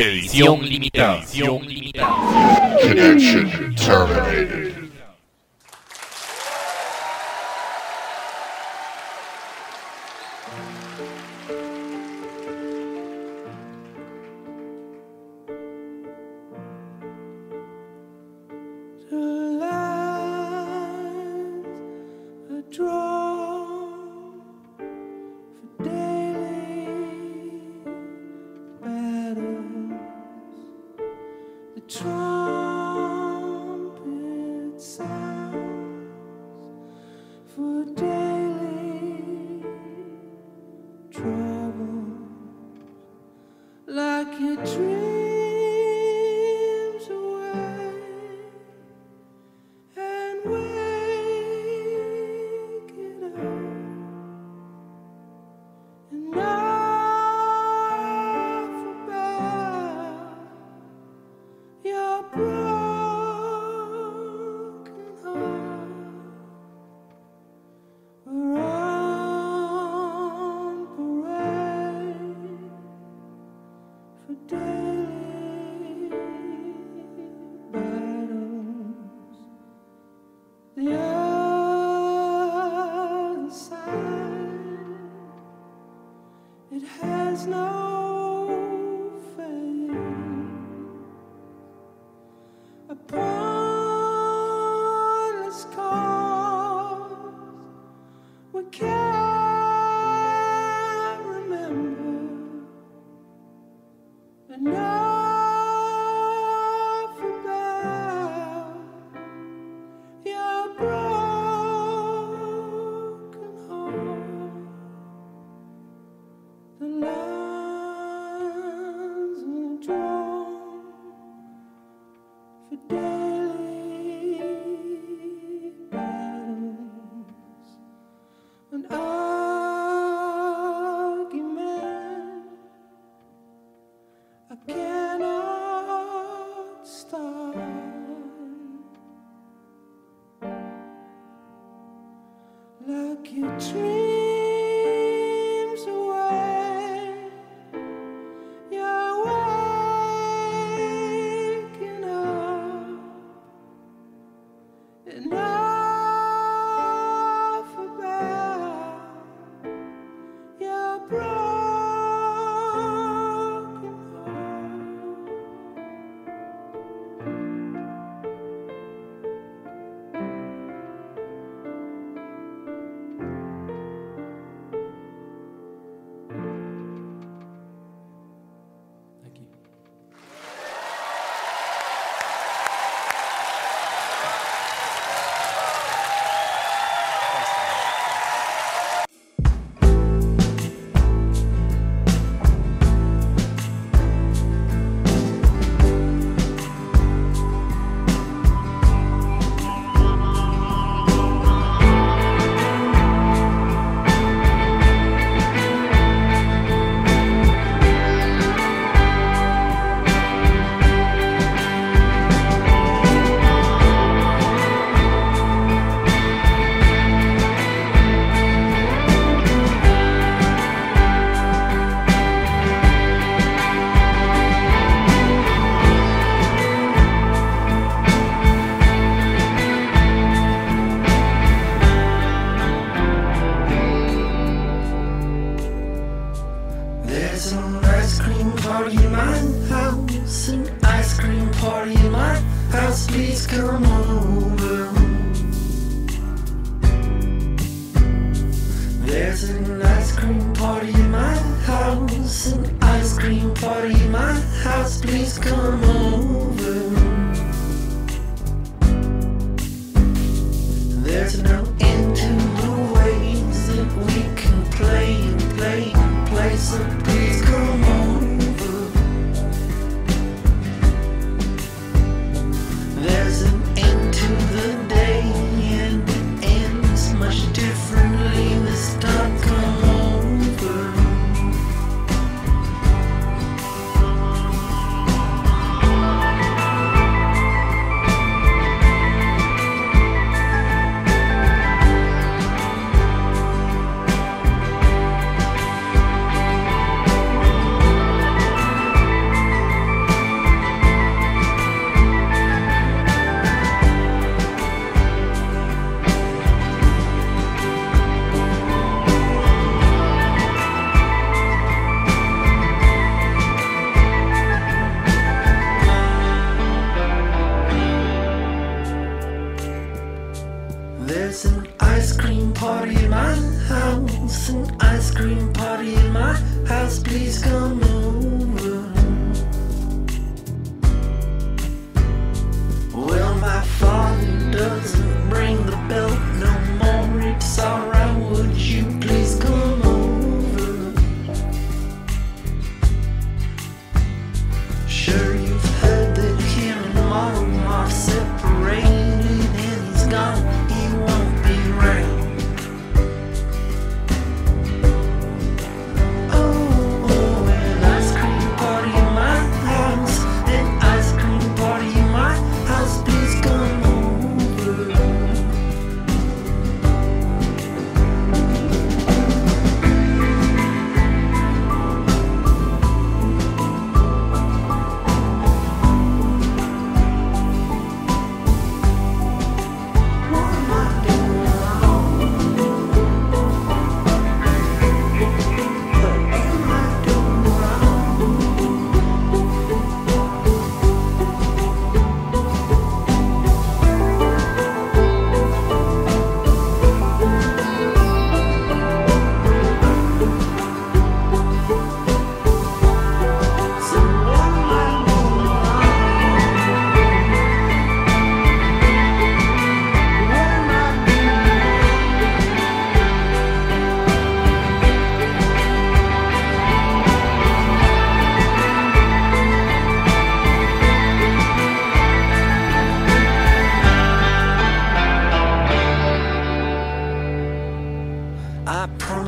Edición limitada. Edición limitada. Connection terminated.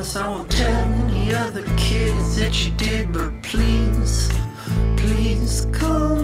promise I won't tell any other kids that you did, but please, please come.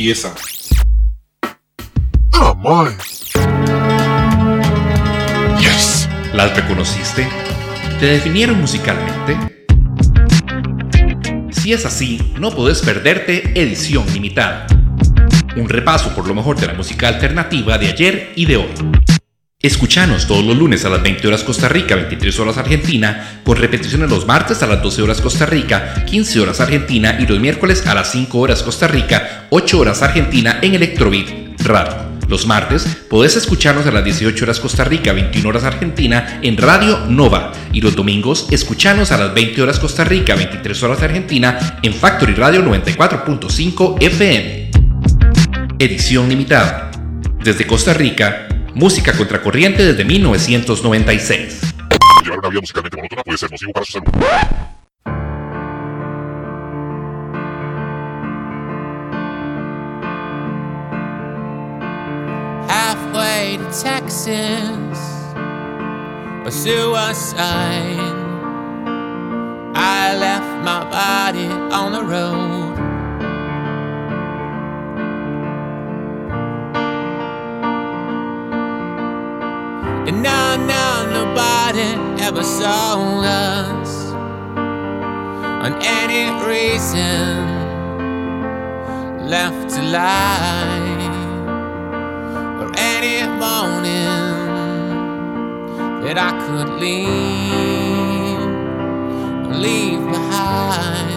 ¡Qué pieza! ¡Oh, my! ¡Yes! ¿Las reconociste? ¿Te definieron musicalmente? Si es así, no podés perderte Edición Limitada. Un repaso por lo mejor de la música alternativa de ayer y de hoy. Escuchanos todos los lunes a las 20 horas Costa Rica, 23 horas Argentina, con repeticiones los martes a las 12 horas Costa Rica, 15 horas Argentina y los miércoles a las 5 horas Costa Rica, 8 horas Argentina en Electrobeat Radio. Los martes podés escucharnos a las 18 horas Costa Rica, 21 horas Argentina en Radio Nova. Y los domingos escuchanos a las 20 horas Costa Rica, 23 horas Argentina en Factory Radio 94.5 FM. Edición limitada. Desde Costa Rica, música contracorriente desde 1996. Llevar una vida musicalmente monótona puede ser nocivo para su salud. halfway to Texas, a suicide. I left my body on the road. Nobody ever saw us on any reason left to lie or any morning that I could leave, leave behind.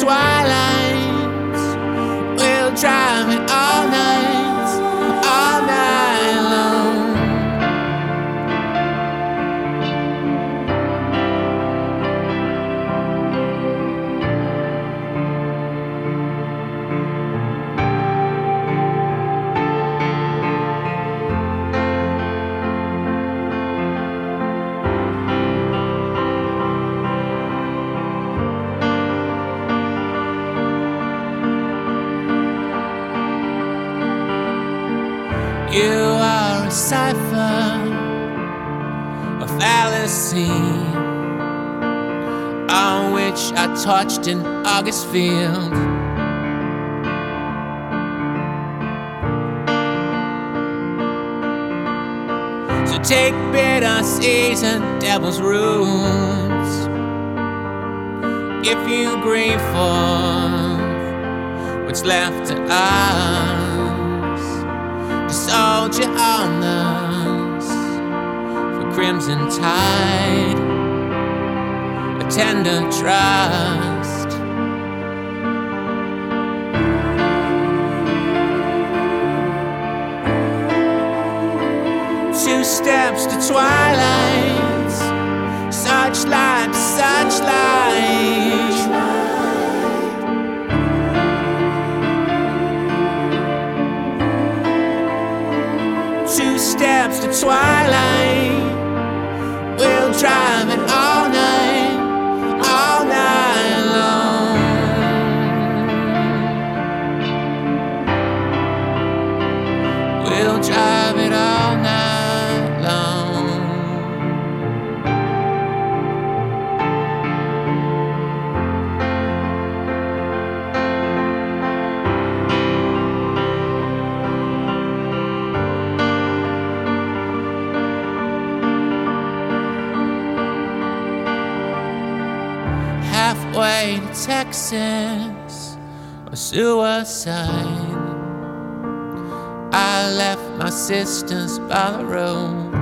Twilight. Touched in August field. So take bitter season, devil's roots. If you grieve for what's left to us the soldier on us for crimson tide, tender trust. Two steps to twilight, such light, such light. two steps to twilight. Or suicide. I left my sisters by the road.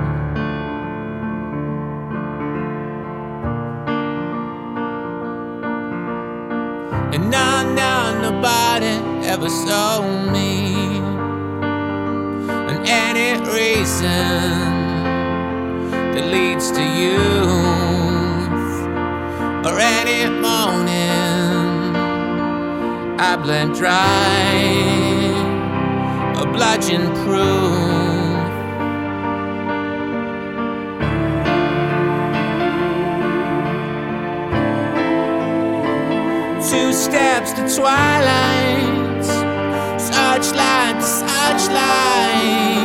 And now, now, nobody ever saw me. And any reason that leads to youth Dublin Drive, obliging proof. Two steps to twilight, Such light, such searchlight,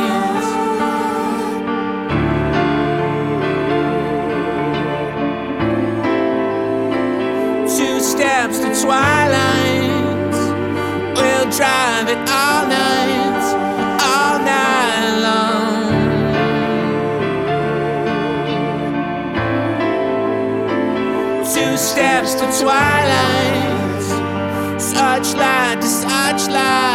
Two steps to twilight. Twilight, searchlight to searchlight.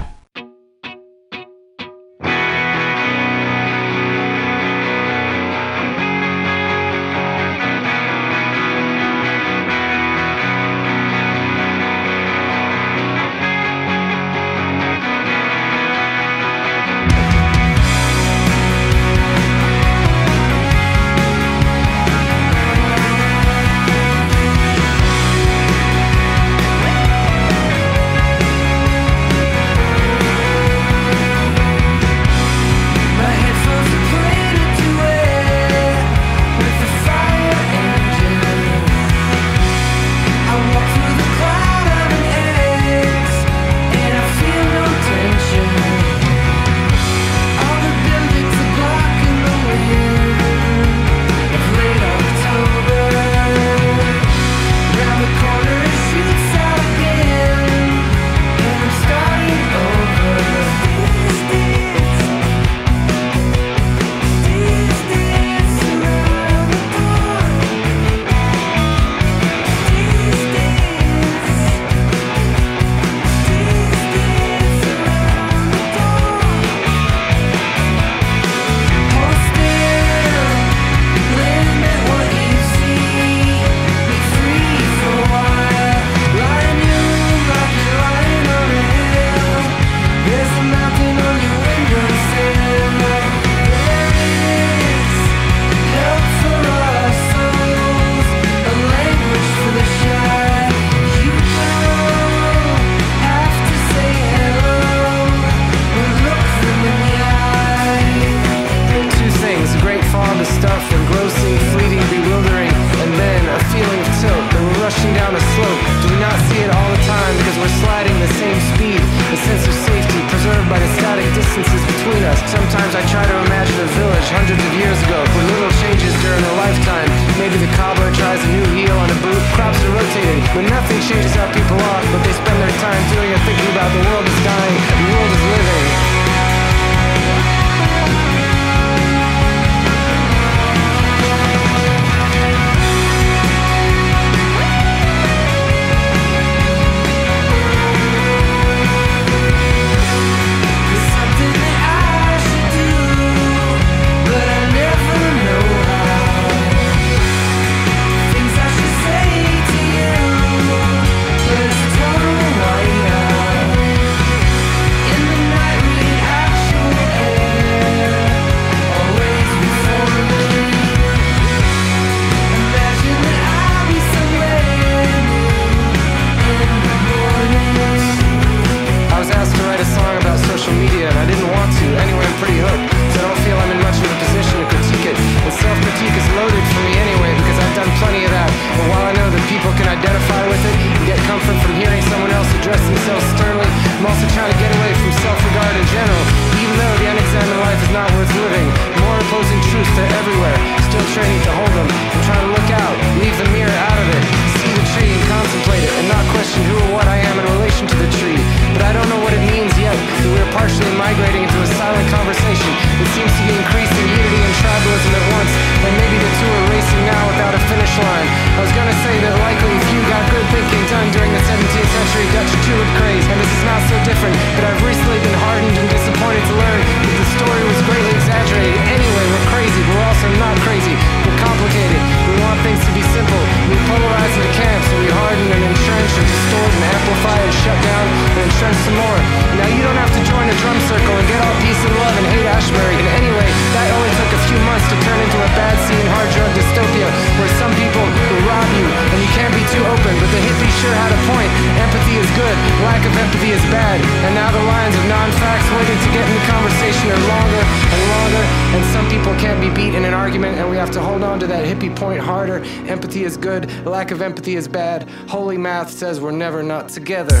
Together.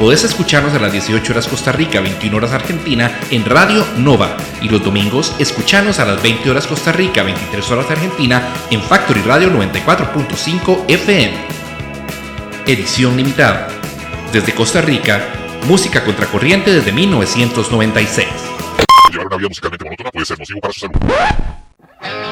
podés escucharnos a las 18 horas Costa Rica, 21 horas Argentina en Radio Nova. Y los domingos escuchanos a las 20 horas Costa Rica, 23 horas Argentina en Factory Radio 94.5 FM. Edición limitada. Desde Costa Rica, música contracorriente desde 1996. Llevar una vida musicalmente monótona puede ser nocivo para su salud.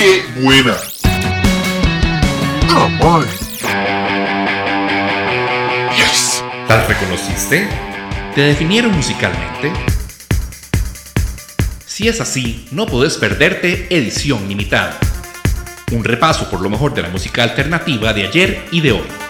qué buena. Oh. Yes. ¿La reconociste? ¿Te definieron musicalmente? Si es así, no podés perderte Edición Limitada. Un repaso por lo mejor de la música alternativa de ayer y de hoy.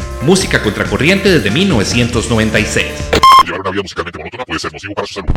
Música contracorriente desde 1996. Llevar una vida musicalmente monótona puede ser nocivo para su salud.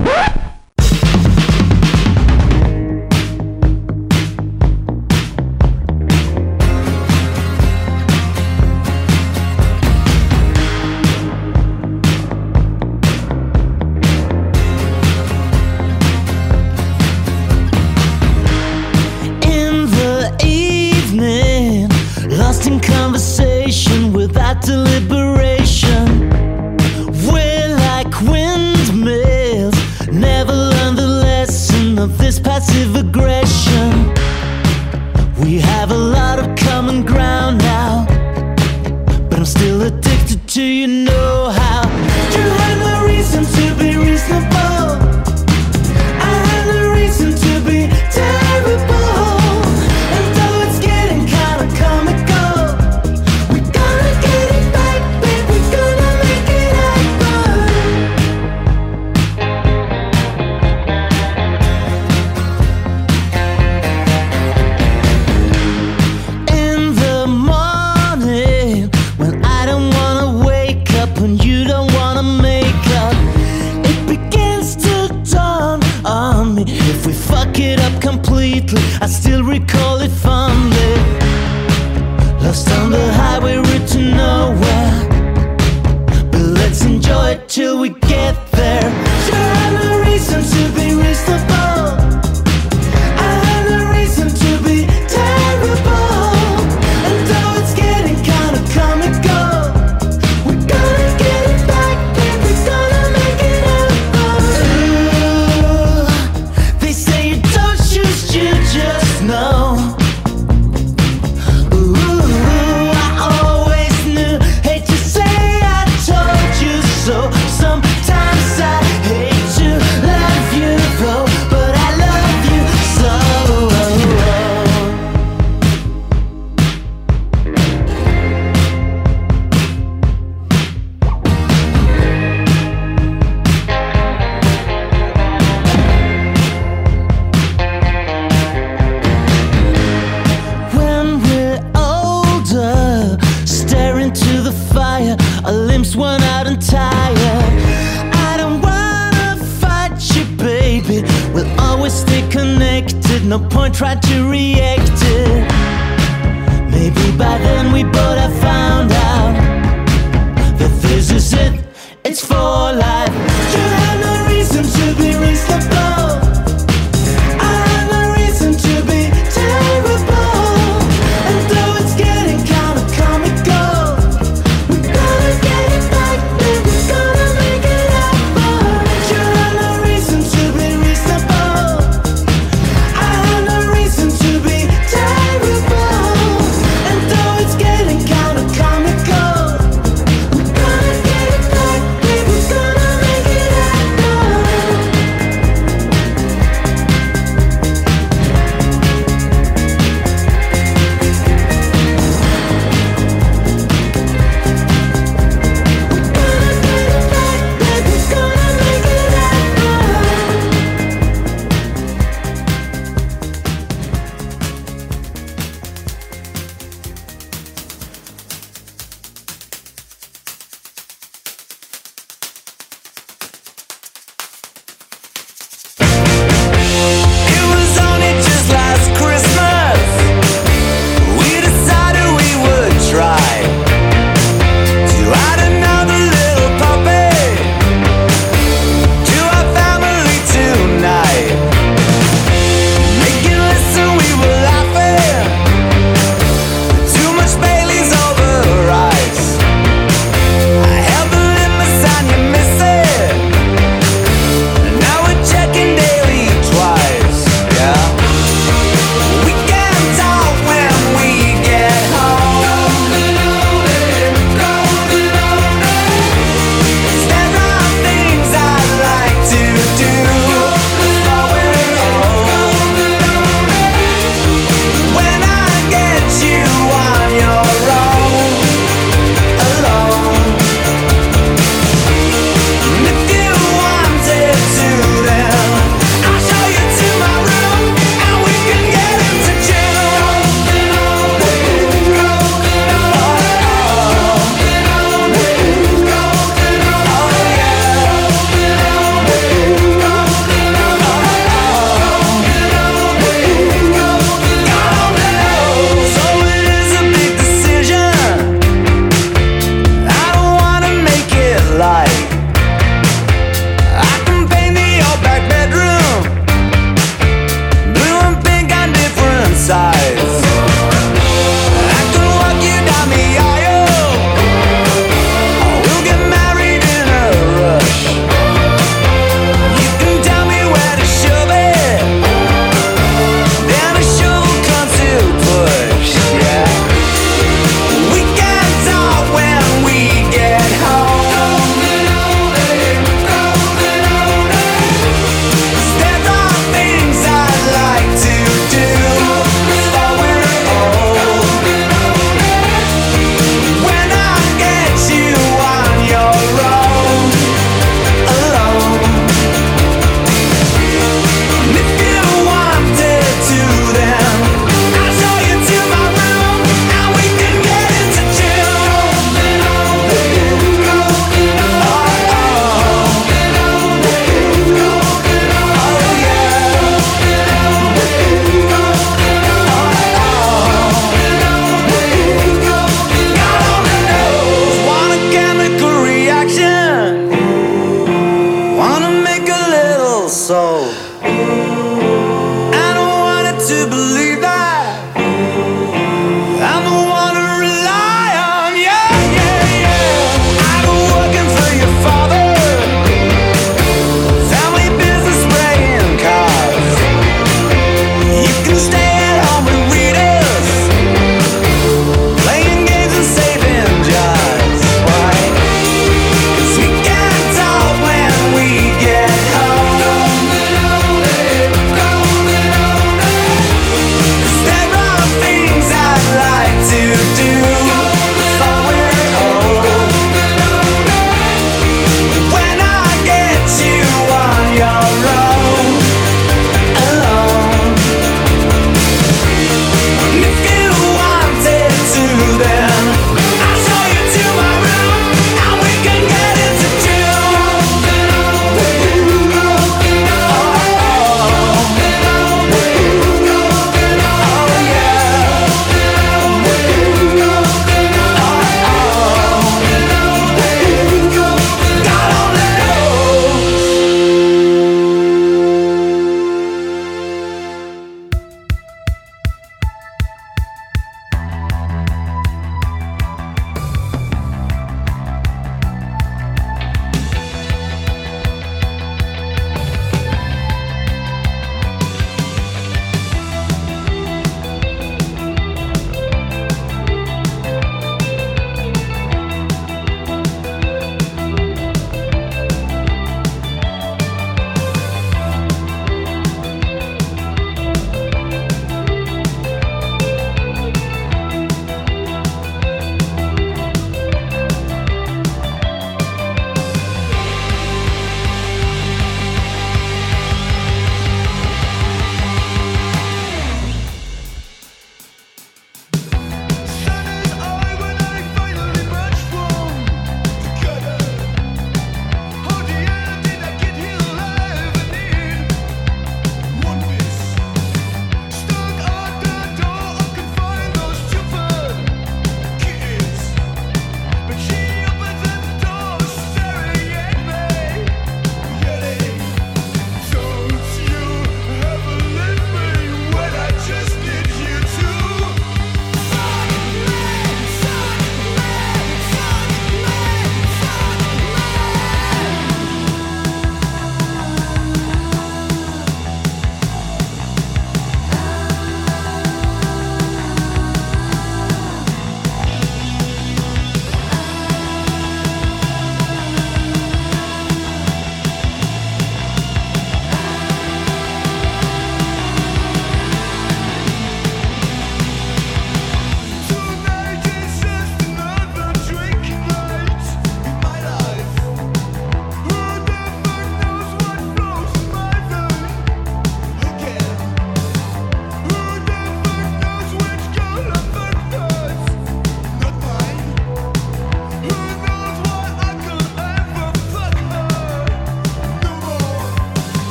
believe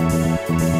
Música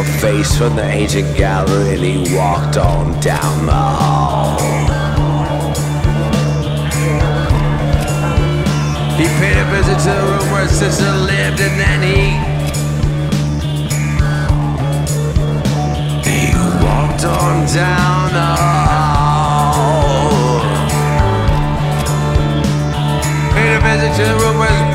a face from the ancient gallery and he walked on down the hall. He paid a visit to the room where his sister lived and then he... He walked on down the hall. Paid a visit to the room where his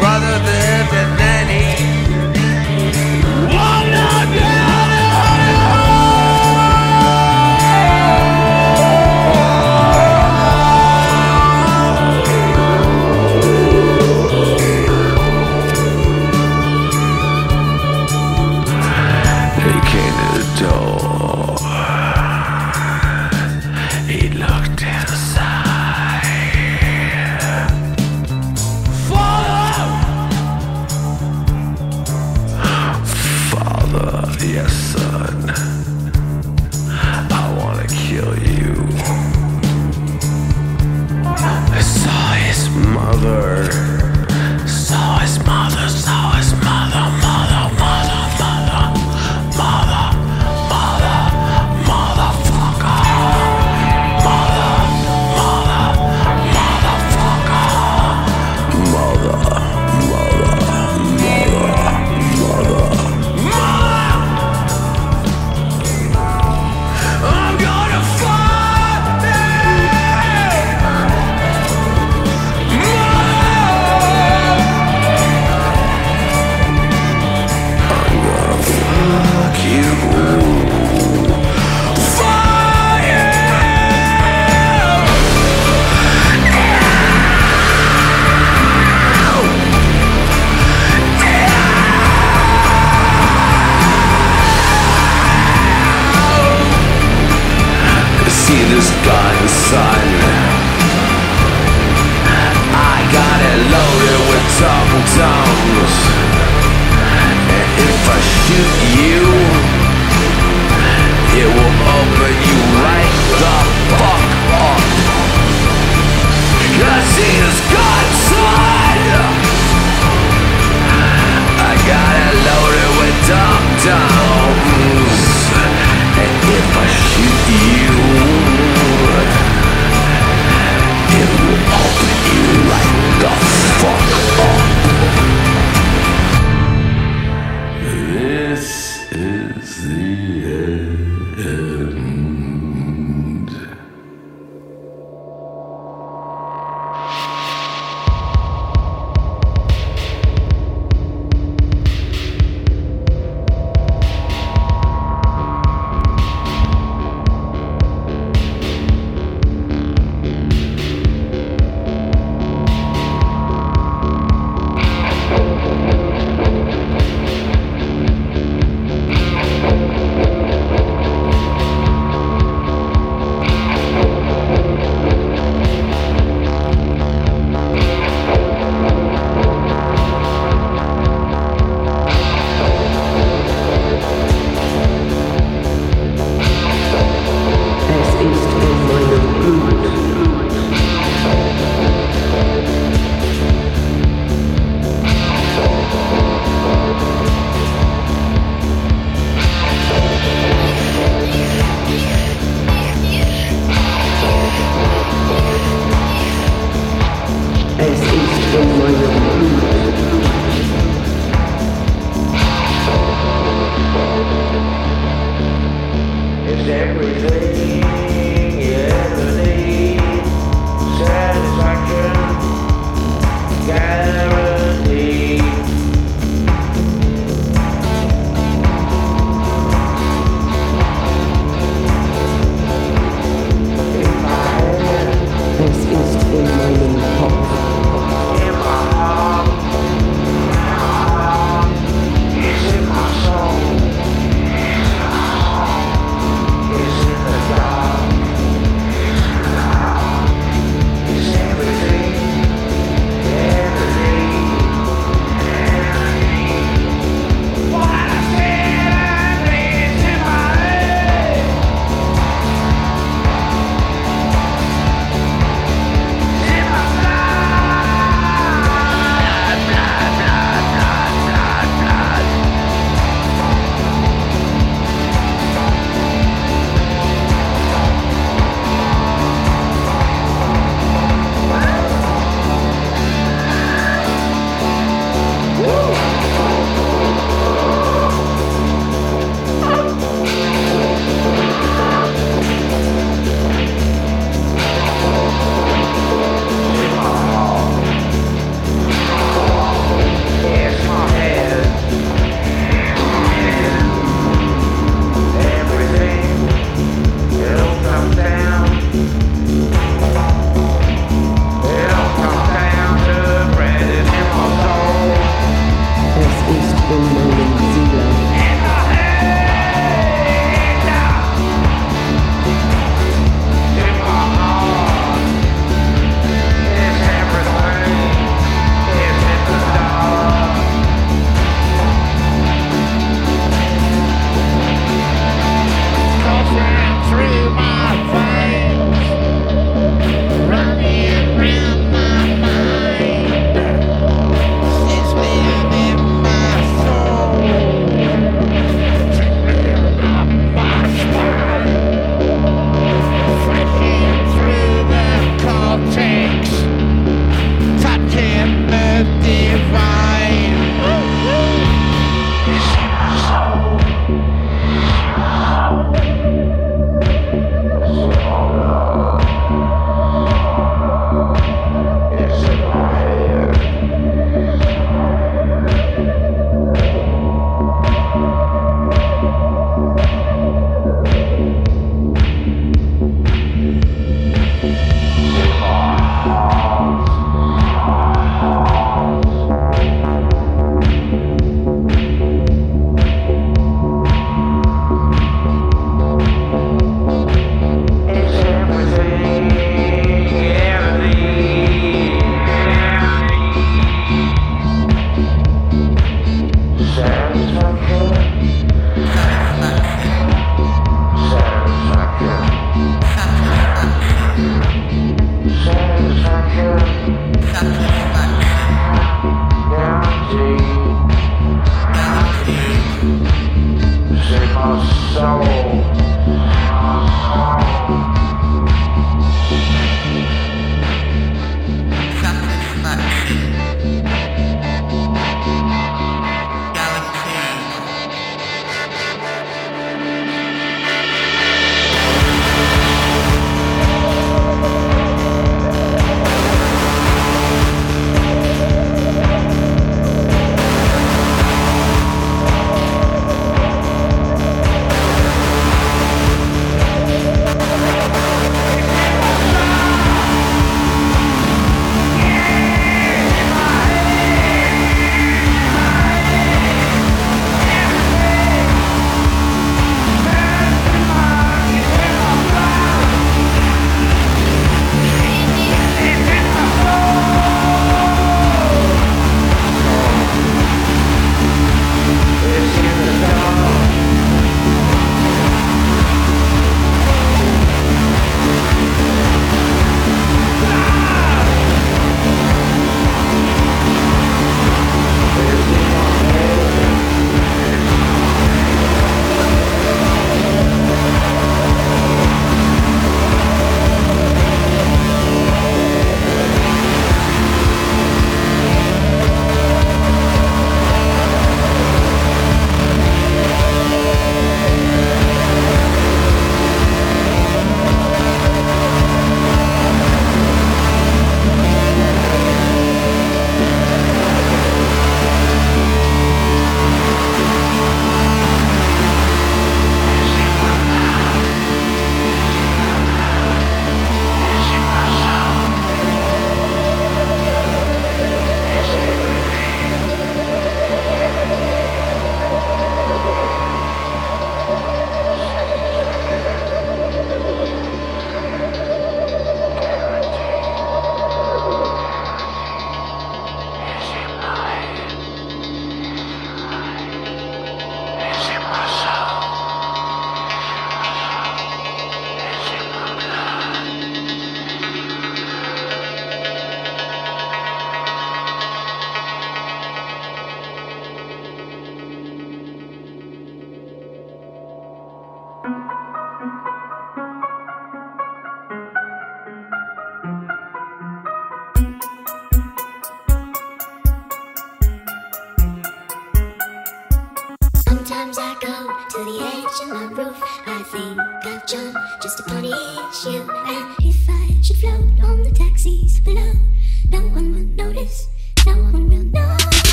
soul.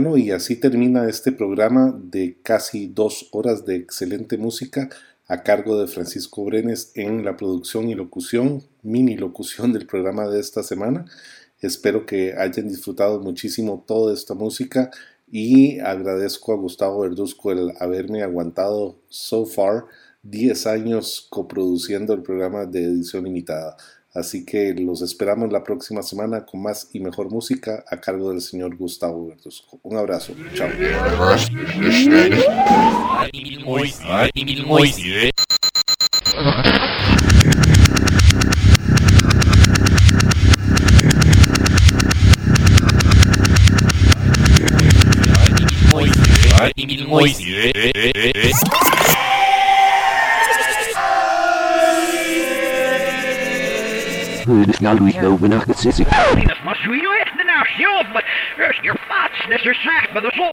Bueno, y así termina este programa de casi dos horas de excelente música a cargo de Francisco Brenes en la producción y locución, mini locución del programa de esta semana. Espero que hayan disfrutado muchísimo toda esta música y agradezco a Gustavo Verduzco el haberme aguantado so far 10 años coproduciendo el programa de edición limitada. Así que los esperamos la próxima semana con más y mejor música a cargo del señor Gustavo Verduzco. Un abrazo. Chao. Natuurlijk jou niet lopen achter Sissy. Nou, die dat was zo heel echt de naam, joh, maar rust je plaats, dat is er slecht, maar dat is